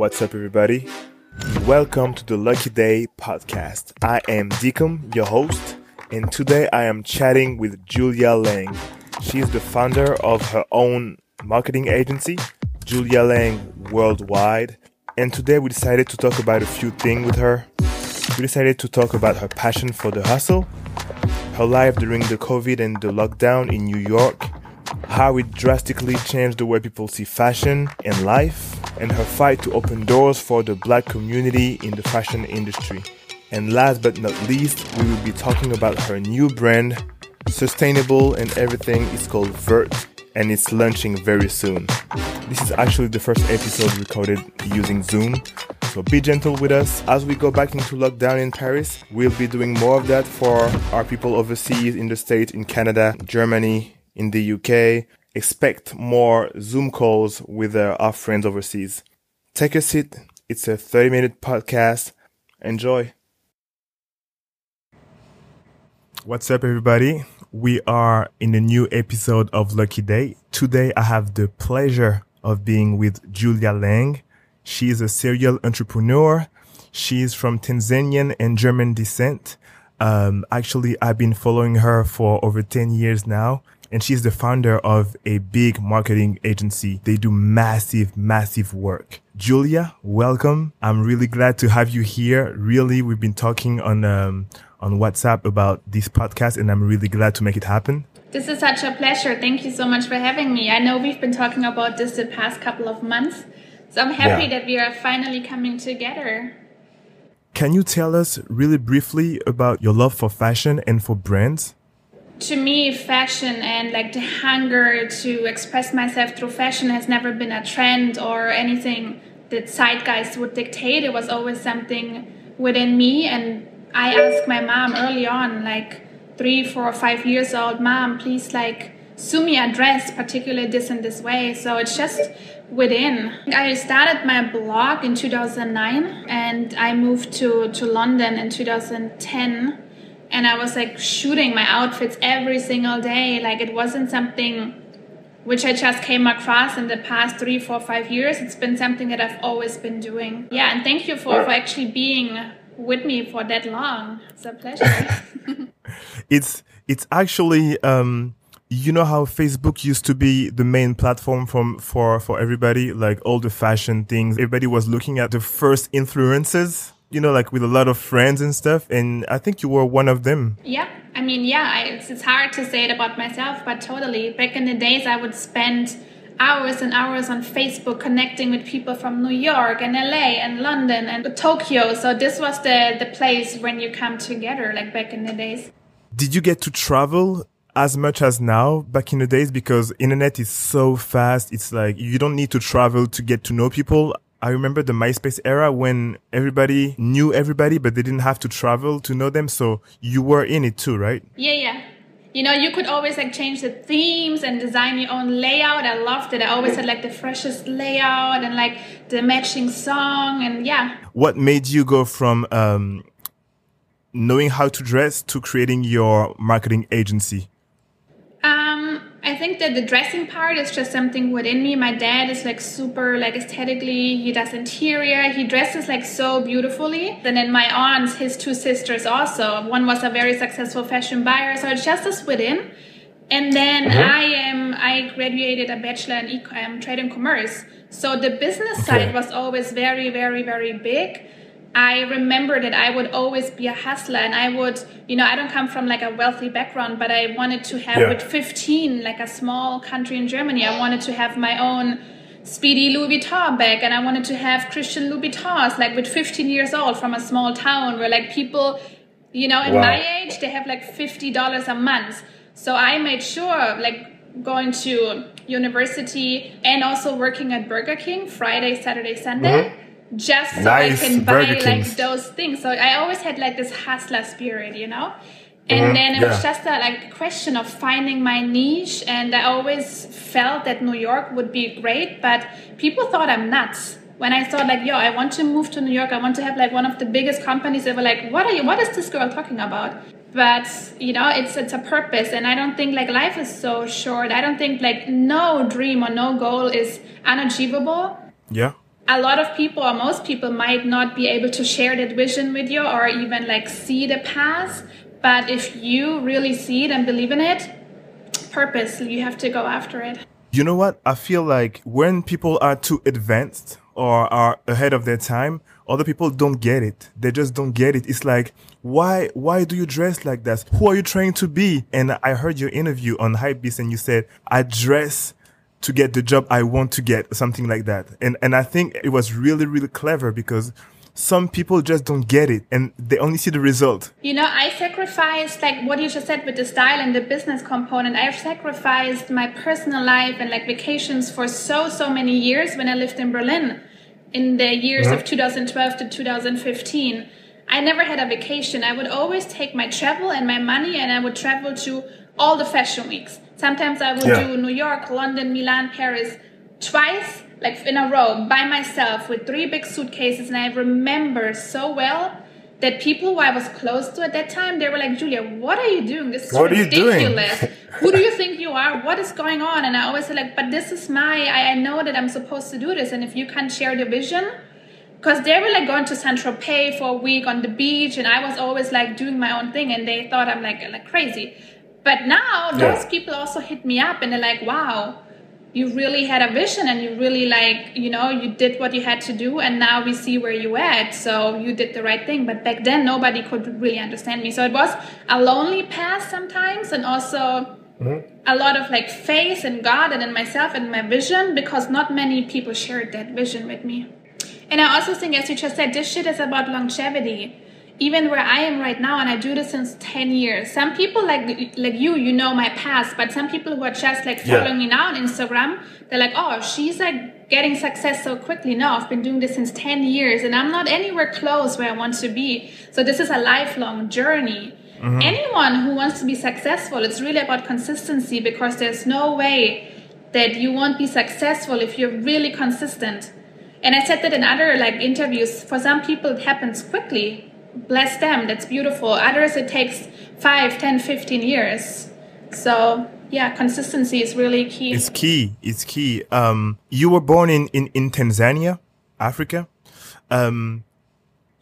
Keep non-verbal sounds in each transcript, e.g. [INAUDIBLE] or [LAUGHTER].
What's up, everybody? Welcome to the Lucky Day podcast. I am Deacom, your host, and today I am chatting with Julia Lang. She is the founder of her own marketing agency, Julia Lang Worldwide. And today we decided to talk about a few things with her. We decided to talk about her passion for the hustle, her life during the COVID and the lockdown in New York, how it drastically changed the way people see fashion and life, and her fight to open doors for the black community in the fashion industry. And last but not least, we will be talking about her new brand, sustainable and everything. It's called Veert, and it's launching very soon. This is actually the first episode recorded using Zoom, so be gentle with us as we go back into lockdown in Paris. We'll be doing more of that for our people overseas in the States, in Canada, Germany, in the UK. Expect more Zoom calls with uh, our friends overseas. Take a seat. It's a 30 minute podcast. Enjoy. What's up, everybody? We are in a new episode of Lucky Day. Today, I have the pleasure of being with Julia Lang. She is a serial entrepreneur. She is from Tanzanian and German descent. Um, actually, I've been following her for over 10 years now and she's the founder of a big marketing agency. They do massive, massive work. Julia, welcome. I'm really glad to have you here. Really, we've been talking on, um, on WhatsApp about this podcast and I'm really glad to make it happen. This is such a pleasure. Thank you so much for having me. I know we've been talking about this the past couple of months. So I'm happy yeah. that we are finally coming together. Can you tell us really briefly about your love for fashion and for brands? To me, fashion and like the hunger to express myself through fashion has never been a trend or anything that zeitgeist would dictate. It was always something within me. And I asked my mom early on, like three, four, five years old, mom, please like sew me a dress, particularly this and this way. So it's just within. I started my blog in 2009 and I moved to, to London in 2010 and I was like shooting my outfits every single day. Like it wasn't something which I just came across in the past three, four, five years. It's been something that I've always been doing. Yeah, and thank you for, for actually being with me for that long. It's a pleasure. [LAUGHS] it's it's actually um you know how Facebook used to be the main platform from for for everybody, like all the fashion things. Everybody was looking at the first influences you know, like with a lot of friends and stuff. And I think you were one of them. Yeah. I mean, yeah, I, it's, it's hard to say it about myself, but totally. Back in the days, I would spend hours and hours on Facebook connecting with people from New York and LA and London and Tokyo. So this was the, the place when you come together, like back in the days. Did you get to travel as much as now back in the days because internet is so fast it's like you don't need to travel to get to know people I remember the MySpace era when everybody knew everybody, but they didn't have to travel to know them. So you were in it too, right? Yeah, yeah. You know, you could always like change the themes and design your own layout. I loved it. I always had like the freshest layout and like the matching song and yeah. What made you go from um, knowing how to dress to creating your marketing agency? I think that the dressing part is just something within me. My dad is like super like aesthetically. He does interior. He dresses like so beautifully. And then my aunts, his two sisters also. One was a very successful fashion buyer. So it's just as within. And then mm-hmm. I am I graduated a bachelor in e- um, trade and commerce. So the business okay. side was always very very very big I remember that I would always be a hustler and I would, you know, I don't come from like a wealthy background, but I wanted to have yeah. with 15, like a small country in Germany, I wanted to have my own speedy Louis Vuitton bag and I wanted to have Christian Louboutins, like with 15 years old from a small town where like people, you know, in wow. my age, they have like $50 a month. So I made sure, like going to university and also working at Burger King Friday, Saturday, Sunday. Mm-hmm just so nice. I can buy Burger like those things. So I always had like this hustler spirit, you know. And mm-hmm. then it yeah. was just a like question of finding my niche, and I always felt that New York would be great, but people thought I'm nuts when I thought like, yo, I want to move to New York. I want to have like one of the biggest companies. They were like, what are you? What is this girl talking about? But you know, it's it's a purpose, and I don't think like life is so short. I don't think like no dream or no goal is unachievable. Yeah. A lot of people or most people might not be able to share that vision with you or even like see the path. But if you really see it and believe in it, purpose, you have to go after it. You know what? I feel like when people are too advanced or are ahead of their time, other people don't get it. They just don't get it. It's like, why, why do you dress like that? Who are you trying to be? And I heard your interview on Hypebeast and you said, I dress to get the job I want to get, something like that. And, and I think it was really, really clever because some people just don't get it and they only see the result. You know, I sacrificed like what you just said with the style and the business component. I've sacrificed my personal life and like vacations for so, so many years when I lived in Berlin in the years of 2012 to 2015. I never had a vacation. I would always take my travel and my money and I would travel to all the fashion weeks. Sometimes I would yeah. do New York, London, Milan, Paris twice, like in a row, by myself with three big suitcases. And I remember so well that people who I was close to at that time, they were like, Julia, what are you doing? This is what ridiculous. [LAUGHS] who do you think you are? What is going on? And I always say like, but this is my, I, I know that I'm supposed to do this. And if you can't share the vision, because they were like going to Saint Tropez for a week on the beach, and I was always like doing my own thing, and they thought I'm like like crazy. But now those people also hit me up and they're like, wow, you really had a vision and you really like, you know, you did what you had to do and now we see where you at. So you did the right thing. But back then nobody could really understand me. So it was a lonely path sometimes and also Mm-hmm. a lot of like faith in God and in myself and my vision because not many people shared that vision with me. And I also think, as you just said, this shit is about longevity even where I am right now, and I do this since 10 years. Some people like like you, you know my past, but some people who are just like following yeah. me now on Instagram, they're like, oh, she's like getting success so quickly. No, I've been doing this since 10 years, and I'm not anywhere close where I want to be. So this is a lifelong journey. Mm-hmm. Anyone who wants to be successful, it's really about consistency because there's no way that you won't be successful if you're really consistent. And I said that in other like interviews, for some people it happens quickly bless them. That's beautiful. Others it takes 5 10 15 years. So yeah consistency is really key. It's key. It's key. Um, you were born in, in, in tanzania africa. Um,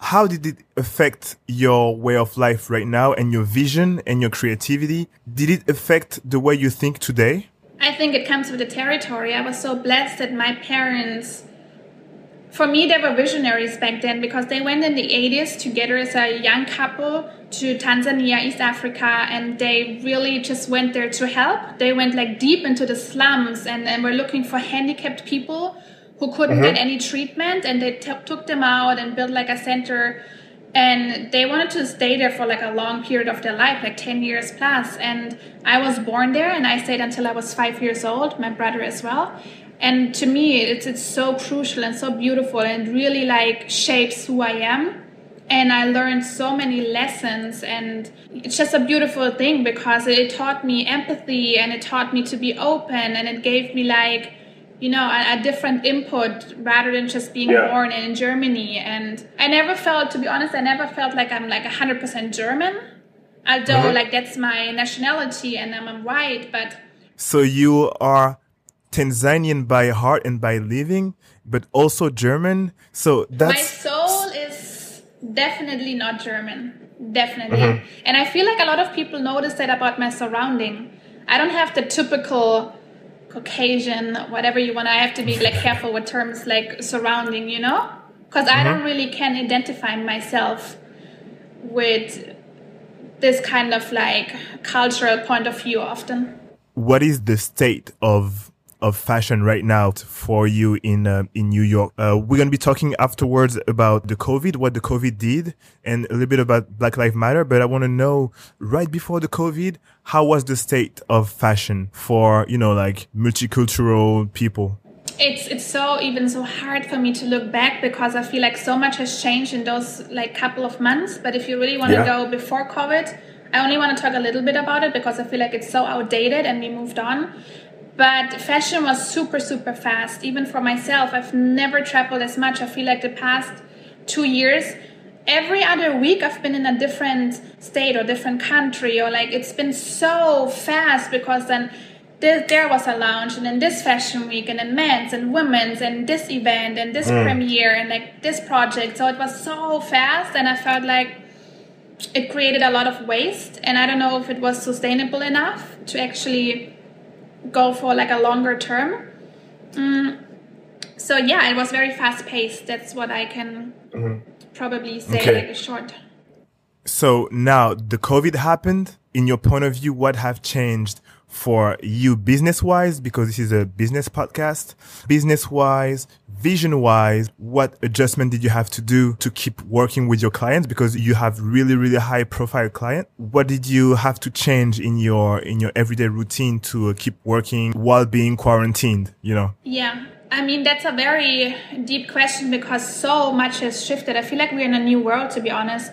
how did it affect your way of life right now and your vision and your creativity? Did it affect the way you think today? I think it comes with the territory. I was so blessed that my parents for me, they were visionaries back then because they went in the 80s together as a young couple to Tanzania, East Africa, and they really just went there to help. They went like deep into the slums and, and were looking for handicapped people who couldn't mm-hmm. get any treatment, and they t- took them out and built like a center. And they wanted to stay there for like a long period of their life, like 10 years plus. And I was born there and I stayed until I was five years old, my brother as well and to me it's it's so crucial and so beautiful and really like shapes who I am and I learned so many lessons and it's just a beautiful thing because it taught me empathy and it taught me to be open and it gave me like you know a, a different input rather than just being yeah. born in Germany and I never felt to be honest I never felt like I'm like 100% German although mm-hmm. like that's my nationality and I'm white but so you are Tanzanian by heart and by living, but also German. So that's my soul is definitely not German. Definitely. Mm-hmm. And I feel like a lot of people notice that about my surrounding. I don't have the typical Caucasian, whatever you want. I have to be like careful with terms like surrounding, you know? Because mm-hmm. I don't really can identify myself with this kind of like cultural point of view often. What is the state of of fashion right now for you in uh, in New York. Uh, we're gonna be talking afterwards about the COVID, what the COVID did, and a little bit about Black Lives Matter. But I want to know right before the COVID, how was the state of fashion for you know like multicultural people? It's it's so even so hard for me to look back because I feel like so much has changed in those like couple of months. But if you really want to yeah. go before COVID. I only want to talk a little bit about it because I feel like it's so outdated and we moved on. But fashion was super, super fast. Even for myself, I've never traveled as much. I feel like the past two years, every other week I've been in a different state or different country, or like it's been so fast because then this, there was a lounge and then this fashion week and then men's and women's and this event and this mm. premiere and like this project so it was so fast and i felt like it created a lot of waste and i don't know if it was sustainable enough to actually go for like a longer term mm. so yeah it was very fast paced that's what i can mm-hmm. probably say okay. like a short so now the covid happened in your point of view what have changed for you business wise, because this is a business podcast, business wise, vision wise, what adjustment did you have to do to keep working with your clients? Because you have really, really high profile client. What did you have to change in your, in your everyday routine to keep working while being quarantined, you know? Yeah. I mean, that's a very deep question because so much has shifted. I feel like we're in a new world, to be honest.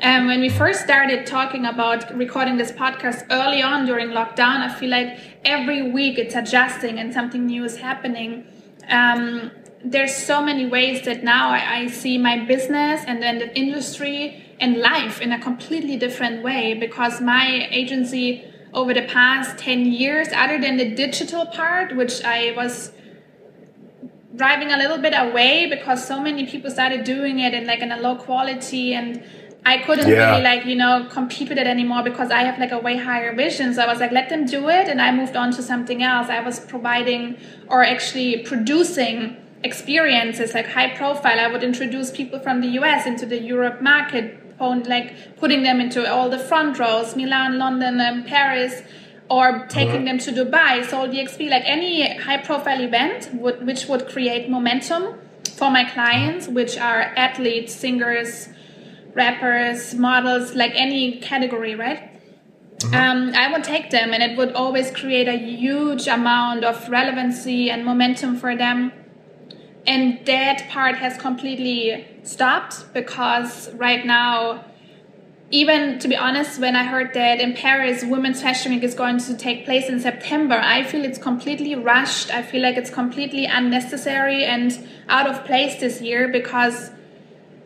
And when we first started talking about recording this podcast early on during lockdown, I feel like every week it's adjusting and something new is happening. Um, there's so many ways that now I, I, see my business and then the industry and life in a completely different way because my agency over the past 10 years, other than the digital part, which I was driving a little bit away because so many people started doing it in like in a low quality and I couldn't yeah. really like you know compete with it anymore because I have like a way higher vision. So I was like, let them do it, and I moved on to something else. I was providing or actually producing experiences like high profile. I would introduce people from the US into the Europe market, like putting them into all the front rows, Milan, London, and Paris, or taking uh-huh. them to Dubai. So the XP, like any high profile event, would, which would create momentum for my clients, which are athletes, singers rappers, models, like any category, right? Mm-hmm. Um, I would take them and it would always create a huge amount of relevancy and momentum for them. And that part has completely stopped because right now, even to be honest, when I heard that in Paris, Women's Fashion Week is going to take place in September, I feel it's completely rushed. I feel like it's completely unnecessary and out of place this year because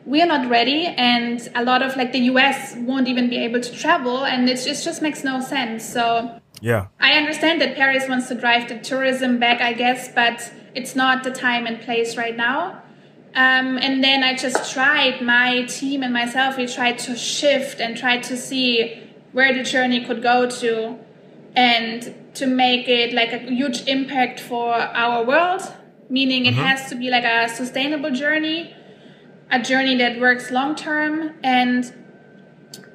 we are not ready and a lot of like the us won't even be able to travel and it just, just makes no sense so yeah i understand that paris wants to drive the tourism back i guess but it's not the time and place right now um, and then i just tried my team and myself we tried to shift and tried to see where the journey could go to and to make it like a huge impact for our world meaning it mm-hmm. has to be like a sustainable journey a journey that works long term and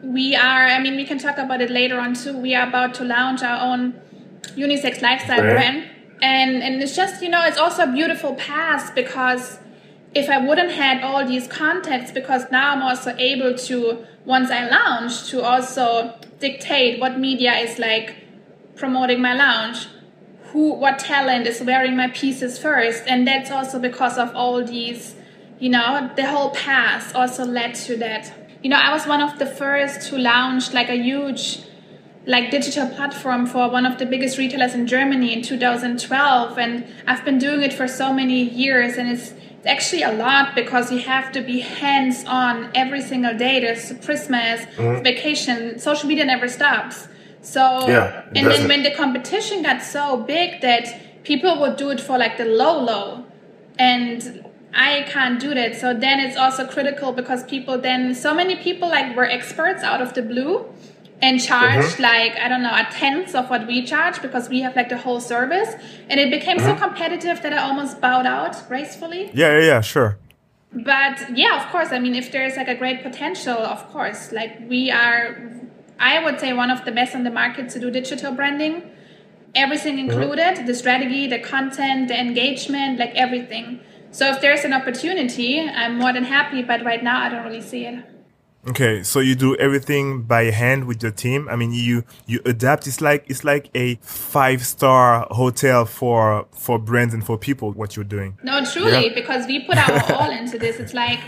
we are i mean we can talk about it later on too. We are about to launch our own unisex lifestyle brand. And and it's just you know it's also a beautiful past because if i wouldn't had all these contacts because now i'm also able to once i launch to also dictate what media is like promoting my launch who what talent is wearing my pieces first. And that's also because of all these you know the whole past also led to that you know i was one of the first to launch like a huge like digital platform for one of the biggest retailers in germany in 2012 and i've been doing it for so many years and it's it's actually a lot because you have to be hands on every single day there's christmas mm-hmm. vacation social media never stops so yeah, and doesn't. then when the competition got so big that people would do it for like the low low and I can't do that. So then it's also critical because people then so many people like were experts out of the blue and charged mm-hmm. like I don't know a tenth of what we charge because we have like the whole service, and it became mm-hmm. so competitive that I almost bowed out gracefully. Yeah, yeah, yeah, sure. But yeah, of course. I mean, if there's like a great potential, of course, like we are, I would say one of the best on the market to do digital branding. Everything mm-hmm. included, mm-hmm. the strategy, the content, the engagement, like everything. So if there's an opportunity, I'm more than happy. But right now, I don't really see it. Okay, so you do everything by hand with your team. I mean, you you adapt. It's like it's like a five star hotel for for brands and for people. What you're doing? No, truly, yeah. because we put our [LAUGHS] all into this. It's like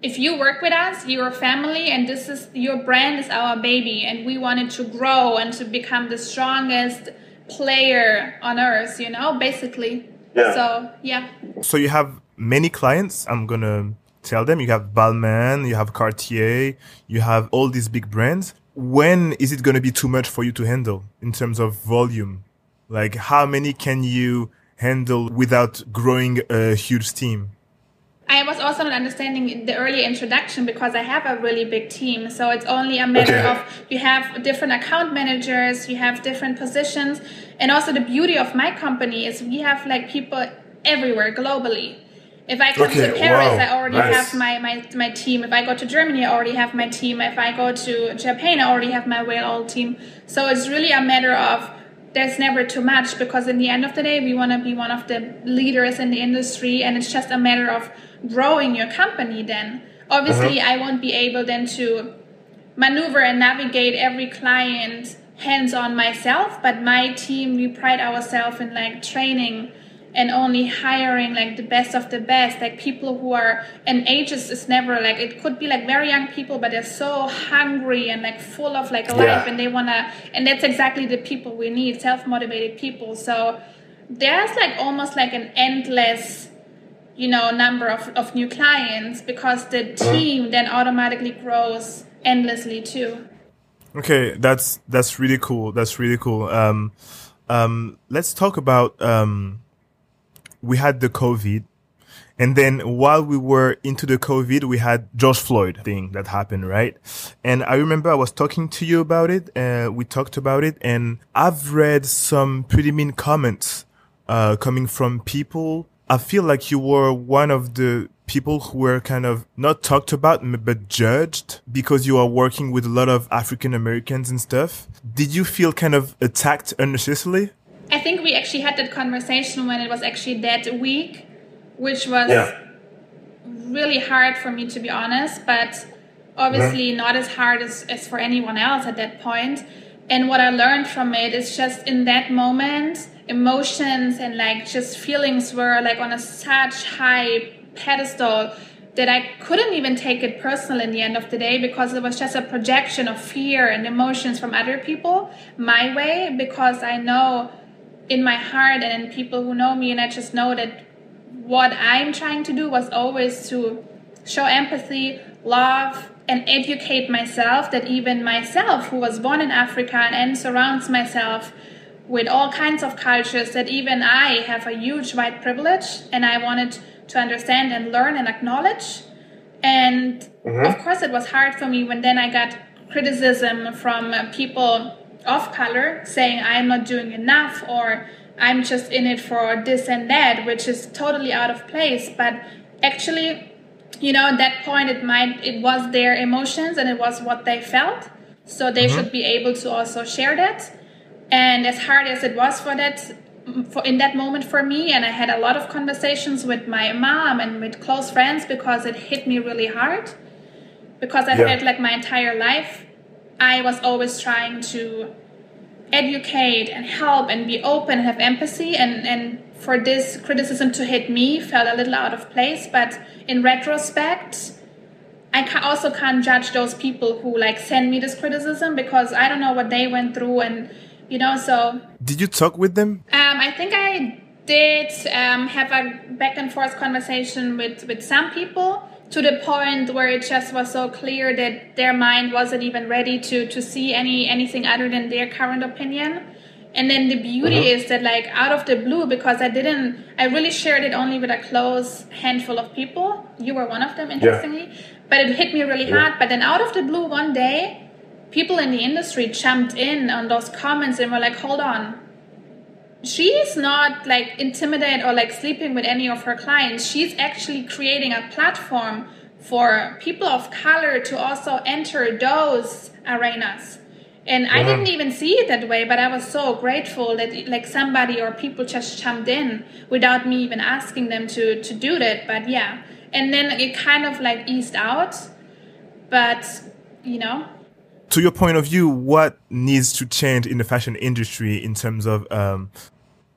if you work with us, you're family, and this is your brand is our baby, and we wanted to grow and to become the strongest player on earth. You know, basically. Yeah. So yeah. So you have many clients. I'm gonna tell them you have Balmain, you have Cartier, you have all these big brands. When is it gonna be too much for you to handle in terms of volume? Like how many can you handle without growing a huge team? I was also not understanding the early introduction because I have a really big team. So it's only a matter okay. of you have different account managers, you have different positions. And also the beauty of my company is we have like people everywhere globally. If I come okay. to Paris, wow. I already nice. have my, my, my team. If I go to Germany, I already have my team. If I go to Japan, I already have my whale team. So it's really a matter of there's never too much because in the end of the day, we want to be one of the leaders in the industry, and it's just a matter of growing your company. Then obviously, uh-huh. I won't be able then to maneuver and navigate every client hands on myself, but my team we pride ourselves in like training and only hiring like the best of the best like people who are and ages is never like it could be like very young people but they're so hungry and like full of like life yeah. and they want to and that's exactly the people we need self-motivated people so there's like almost like an endless you know number of, of new clients because the team then automatically grows endlessly too okay that's that's really cool that's really cool um um let's talk about um we had the COVID. And then while we were into the COVID, we had George Floyd thing that happened, right? And I remember I was talking to you about it. Uh, we talked about it and I've read some pretty mean comments, uh, coming from people. I feel like you were one of the people who were kind of not talked about, but judged because you are working with a lot of African Americans and stuff. Did you feel kind of attacked unnecessarily? I think we actually had that conversation when it was actually that week, which was yeah. really hard for me to be honest, but obviously yeah. not as hard as, as for anyone else at that point. And what I learned from it is just in that moment, emotions and like just feelings were like on a such high pedestal that I couldn't even take it personal in the end of the day because it was just a projection of fear and emotions from other people my way because I know in my heart and in people who know me and I just know that what I'm trying to do was always to show empathy, love, and educate myself that even myself, who was born in Africa and surrounds myself with all kinds of cultures, that even I have a huge white privilege and I wanted to understand and learn and acknowledge. And mm-hmm. of course, it was hard for me when then I got criticism from people of color saying I'm not doing enough or I'm just in it for this and that, which is totally out of place. But actually, you know, at that point, it might it was their emotions and it was what they felt, so they mm-hmm. should be able to also share that. And as hard as it was for that, for in that moment for me, and I had a lot of conversations with my mom and with close friends because it hit me really hard. Because I yeah. felt like my entire life I was always trying to educate and help and be open and have empathy and, and for this criticism to hit me felt a little out of place but in retrospect i ca- also can't judge those people who like send me this criticism because i don't know what they went through and you know so did you talk with them um, i think i did um, have a back and forth conversation with with some people to the point where it just was so clear that their mind wasn't even ready to to see any anything other than their current opinion and then the beauty uh-huh. is that like out of the blue because i didn't i really shared it only with a close handful of people you were one of them interestingly yeah. but it hit me really yeah. hard but then out of the blue one day people in the industry jumped in on those comments and were like hold on she's not like intimidated or like sleeping with any of her clients. She's actually creating a platform for people of color to also enter those arenas. And I didn't even see it that way, but I was so grateful that like somebody or people just jumped in without me even asking them to to do that. But yeah, and then it kind of like eased out. But you know, to your point of view, what needs to change in the fashion industry in terms of um,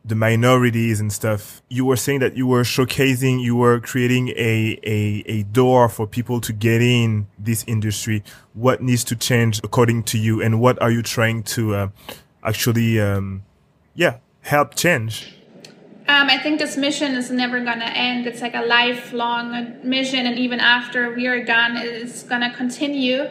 the minorities and stuff, you were saying that you were showcasing, you were creating a, a, a door for people to get in this industry. What needs to change according to you? And what are you trying to uh, actually, um, yeah, help change? Um, I think this mission is never going to end. It's like a lifelong mission. And even after we are gone, it's going to continue.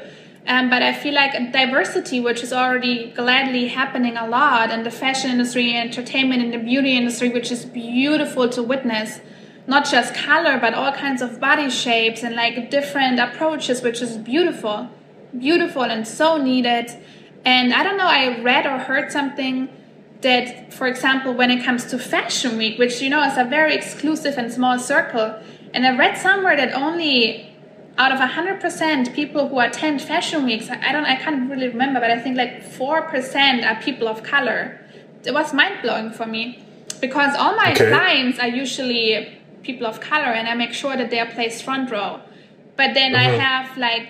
Um, but I feel like diversity, which is already gladly happening a lot in the fashion industry, entertainment, and the beauty industry, which is beautiful to witness. Not just color, but all kinds of body shapes and like different approaches, which is beautiful, beautiful and so needed. And I don't know, I read or heard something that, for example, when it comes to Fashion Week, which you know is a very exclusive and small circle, and I read somewhere that only out of 100% people who attend fashion weeks i don't i can't really remember but i think like 4% are people of color it was mind-blowing for me because all my okay. clients are usually people of color and i make sure that they are placed front row but then i mm-hmm. have like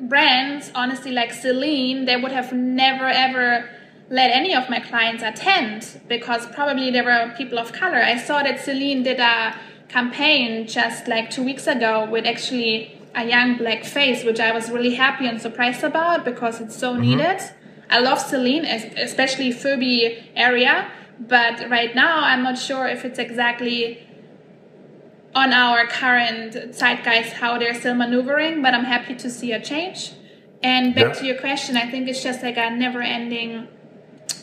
brands honestly like celine they would have never ever let any of my clients attend because probably there were people of color i saw that celine did a campaign just like two weeks ago with actually a young black face, which I was really happy and surprised about because it's so mm-hmm. needed. I love Celine, especially Phoebe area, but right now I'm not sure if it's exactly on our current zeitgeist how they're still maneuvering, but I'm happy to see a change. And back yeah. to your question, I think it's just like a never ending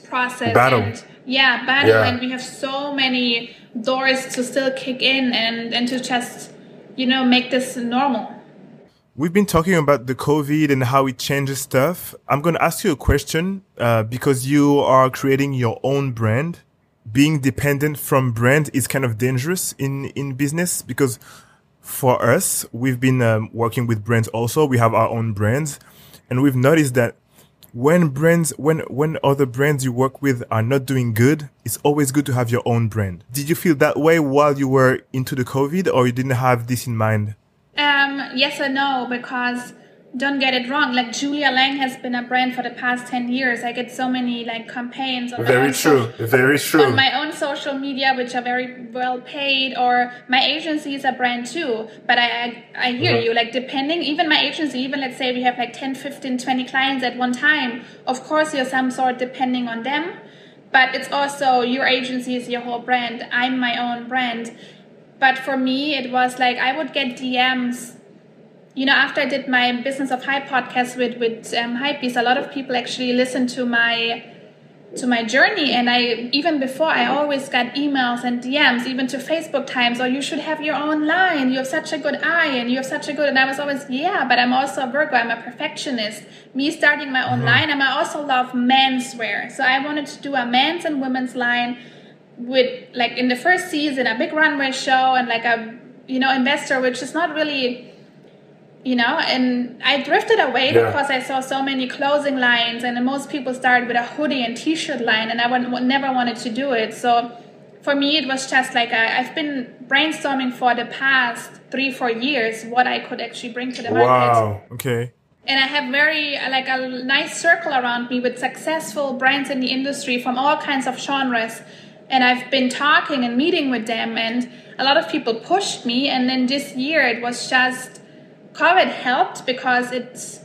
process. Battle. And, yeah, battle. Yeah. And we have so many doors to still kick in and, and to just, you know, make this normal. We've been talking about the COVID and how it changes stuff. I'm going to ask you a question uh, because you are creating your own brand. Being dependent from brand is kind of dangerous in, in business because for us, we've been um, working with brands also. We have our own brands and we've noticed that when brands when when other brands you work with are not doing good it's always good to have your own brand. Did you feel that way while you were into the covid or you didn't have this in mind? Um yes and no because don't get it wrong like julia lang has been a brand for the past 10 years. I get so many like campaigns on very true very true. on my own social media which are very well paid or my agency is a brand too but i i, I hear mm-hmm. you. Like depending even my agency even let's say we have like 10 15 20 clients at one time of course you're some sort depending on them but it's also your agency is your whole brand. I'm my own brand. But for me it was like i would get dms you know, after I did my Business of Hype podcast with with um, Hypebeast, a lot of people actually listened to my to my journey. And i even before i always got emails and dms even to facebook times or oh, you should have your own line. You have such a good eye and you have such a good and i was always yeah but i'm also a virgo. I'm a perfectionist. Me starting my own mm-hmm. line. And i also love menswear. So i wanted to do a men's and women's line with like in the first season a big runway show and like a you know investor which is not really you know and i drifted away yeah. because i saw so many clothing lines and most people started with a hoodie and t-shirt line and i would, never wanted to do it. So for me it was just like i have been brainstorming for the past three four years what i could actually bring to the market. Wow. Okay. And i have very like a nice circle around me with successful brands in the industry from all kinds of genres. And i've been talking and meeting with them and a lot of people pushed me. And then this year it was just COVID helped because it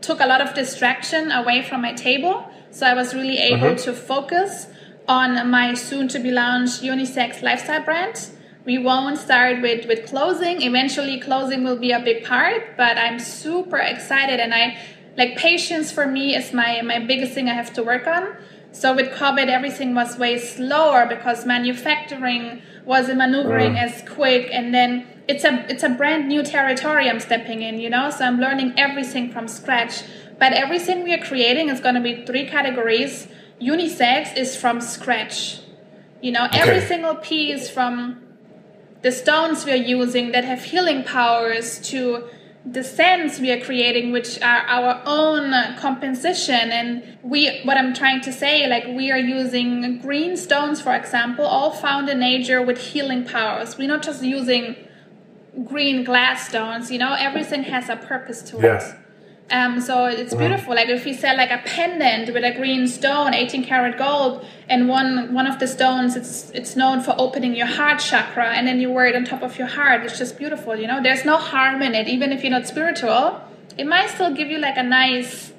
took a lot of distraction away from my table. So I was really able uh-huh. to focus on my soon to be launched unisex lifestyle brand. We won't start with, with clothing. Eventually, clothing will be a big part, but I'm super excited and I like patience for me is my, my biggest thing I have to work on. So with COVID, everything was way slower because manufacturing wasn't maneuvering uh. as quick and then it's a it's a brand new territory I'm stepping in, you know. So I'm learning everything from scratch. But everything we are creating is going to be three categories. Unisex is from scratch. You know, okay. every single piece from the stones we are using that have healing powers to the scents we are creating which are our own composition and we what i'm trying to say like we are using green stones for example all found in nature with healing powers we're not just using green glass stones you know everything has a purpose to yeah. it um, so it's mm-hmm. beautiful like if you sell like a pendant with a green stone 18 karat gold and one one of the stones it's it's known for opening your heart chakra and then you wear it on top of your heart it's just beautiful you know there's no harm in it even if you're not spiritual it might still give you like a nice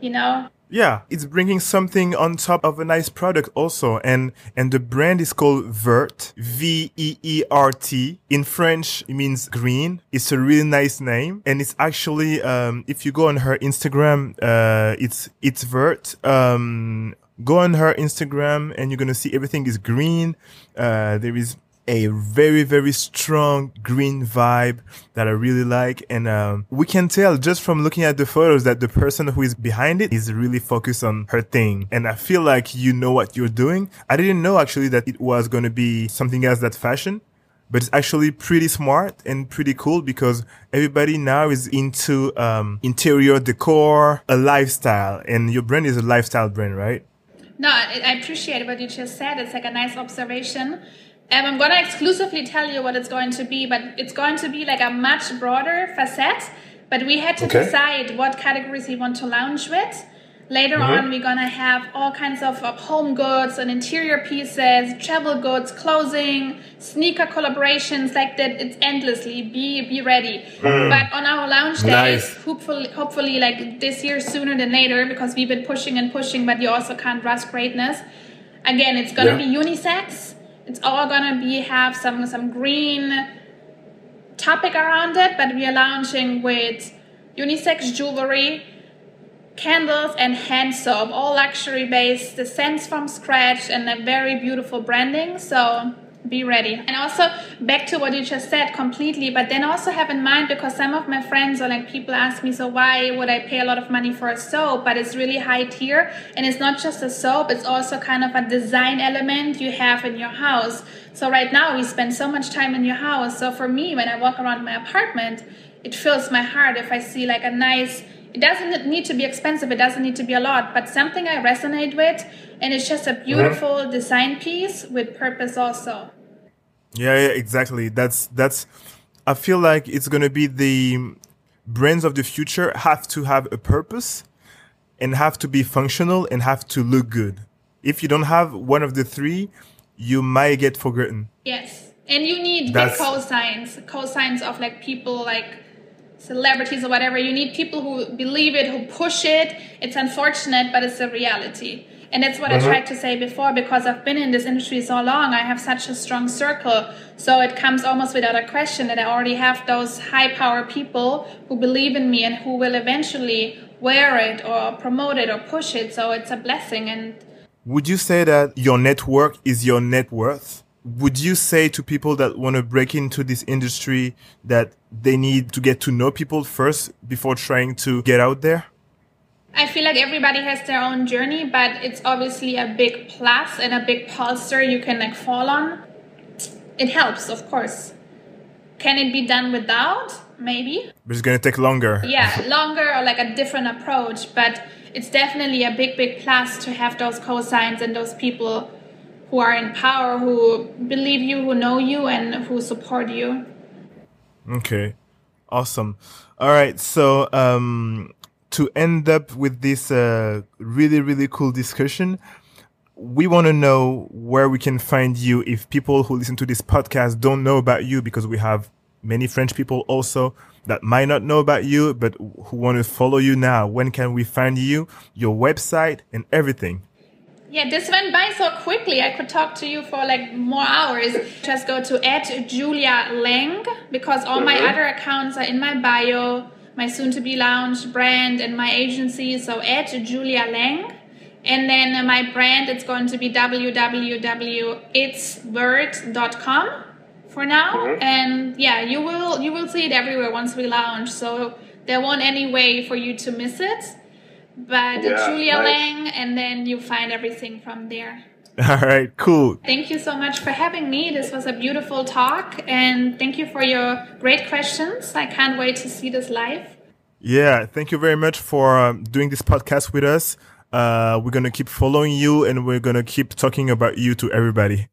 you know Yeah, it's bringing something on top of a nice product also. And, and the brand is called Veert, V-E-E-R-T. In French, it means green. It's a really nice name. And it's actually, um, if you go on her Instagram, uh, it's, it's Veert. Um, go on her Instagram and you're going to see everything is green. Uh, there is a very, very strong green vibe that I really like. And, um, we can tell just from looking at the photos that the person who is behind it is really focused on her thing. And I feel like you know what you're doing. I didn't know actually that it was going to be something else that fashion. But it's actually pretty smart and pretty cool because everybody now is into um, interior decor, a lifestyle, and your brand is a lifestyle brand, right? No, I appreciate what you just said. It's like a nice observation um, I'm gonna exclusively tell you what it's going to be, but it's going to be like a much broader facet. But we had to okay. decide what categories we want to launch with. Later mm-hmm. on, we're gonna have all kinds of, of home goods and interior pieces, travel goods, clothing, sneaker collaborations, like that. It's endlessly. Be be ready. Mm. But on our launch day, nice. hopefully, hopefully, like this year sooner than later, because we've been pushing and pushing, but you also can't rush greatness. Again, it's gonna yeah. be unisex it's all gonna be have some some green topic around it, but we are launching with unisex jewelry, candles, and hand soap, all luxury based, the scents from scratch, and a very beautiful branding. So be ready. And also back to what you just said completely, but then also have in mind because some of my friends or like people ask me, so why would I pay a lot of money for a soap? But it's really high tier and it's not just a soap, it's also kind of a design element you have in your house. So right now we spend so much time in your house. So for me, when I walk around my apartment, it fills my heart if I see like a nice it doesn't need to be expensive it doesn't need to be a lot but something i resonate with and it's just a beautiful mm-hmm. design piece with purpose also yeah, yeah, exactly. That's that's. I feel like it's gonna be the brands of the future have to have a purpose and have to be functional and have to look good. If you don't have one of the three, you might get forgotten. Yes, and you need That's, big co-signs, co-signs of like people like celebrities or whatever. You need people who believe it, who push it. It's unfortunate, but it's a reality. And that's what mm-hmm. I tried to say before because I've been in this industry so long, I have such a strong circle. So it comes almost without a question that I already have those high power people who believe in me and who will eventually wear it or promote it or push it. So it's a blessing. And would you say that your network is your net worth? Would you say to people that want to break into this industry that they need to get to know people first before trying to get out there? I feel like everybody has their own journey, but it's obviously a big plus and a big pulsar you can like fall on. It helps, of course. Can it be done without? Maybe. But it's gonna take longer. Yeah, [LAUGHS] longer or like a different approach, but it's definitely a big, big plus to have those cosigns and those people who are in power, who believe you, who know you, and who support you. Okay, awesome. All right, so um, to end up with this uh, really, really cool discussion, we want to know where we can find you if people who listen to this podcast don't know about you because we have many French people also that might not know about you, but who want to follow you now. When can we find you, your website and everything? Yeah, this went by so quickly. I could talk to you for like more hours. Just go to at Julia Lang because all my mm-hmm. other accounts are in my bio my soon to be launched brand and my agency. So at Julia Lang. And then my brand, it's going to be www.itsword.com for now. Mm-hmm. And yeah, you will you will see it everywhere once we launch. So there won't any way for you to miss it. But yeah, Julia nice. Lang, and then you find everything from there. [LAUGHS] All right, cool. Thank you so much for having me. This was a beautiful talk, and thank you for your great questions. I can't wait to see this live. Yeah, thank you very much for um, doing this podcast with us. Uh, we're going to keep following you and we're going to keep talking about you to everybody.